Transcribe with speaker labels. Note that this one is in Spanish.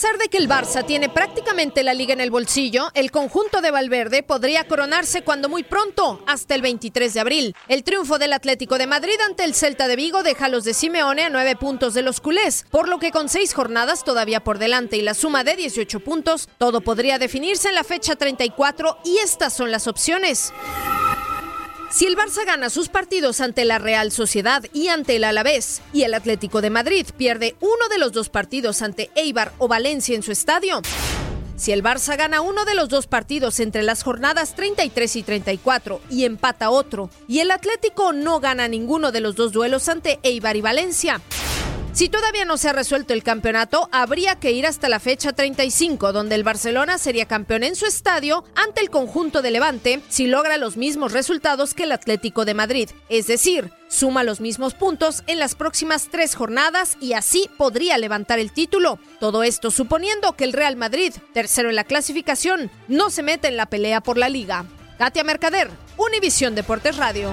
Speaker 1: Pesar de que el Barça tiene prácticamente la liga en el bolsillo, el conjunto de Valverde podría coronarse cuando muy pronto, hasta el 23 de abril. El triunfo del Atlético de Madrid ante el Celta de Vigo deja a los de Simeone a nueve puntos de los culés, por lo que con seis jornadas todavía por delante y la suma de 18 puntos, todo podría definirse en la fecha 34 y estas son las opciones. Si el Barça gana sus partidos ante la Real Sociedad y ante el Alavés, y el Atlético de Madrid pierde uno de los dos partidos ante Eibar o Valencia en su estadio, si el Barça gana uno de los dos partidos entre las jornadas 33 y 34 y empata otro, y el Atlético no gana ninguno de los dos duelos ante Eibar y Valencia, si todavía no se ha resuelto el campeonato, habría que ir hasta la fecha 35, donde el Barcelona sería campeón en su estadio ante el conjunto de Levante si logra los mismos resultados que el Atlético de Madrid. Es decir, suma los mismos puntos en las próximas tres jornadas y así podría levantar el título. Todo esto suponiendo que el Real Madrid, tercero en la clasificación, no se mete en la pelea por la liga. Katia Mercader, Univisión Deportes Radio.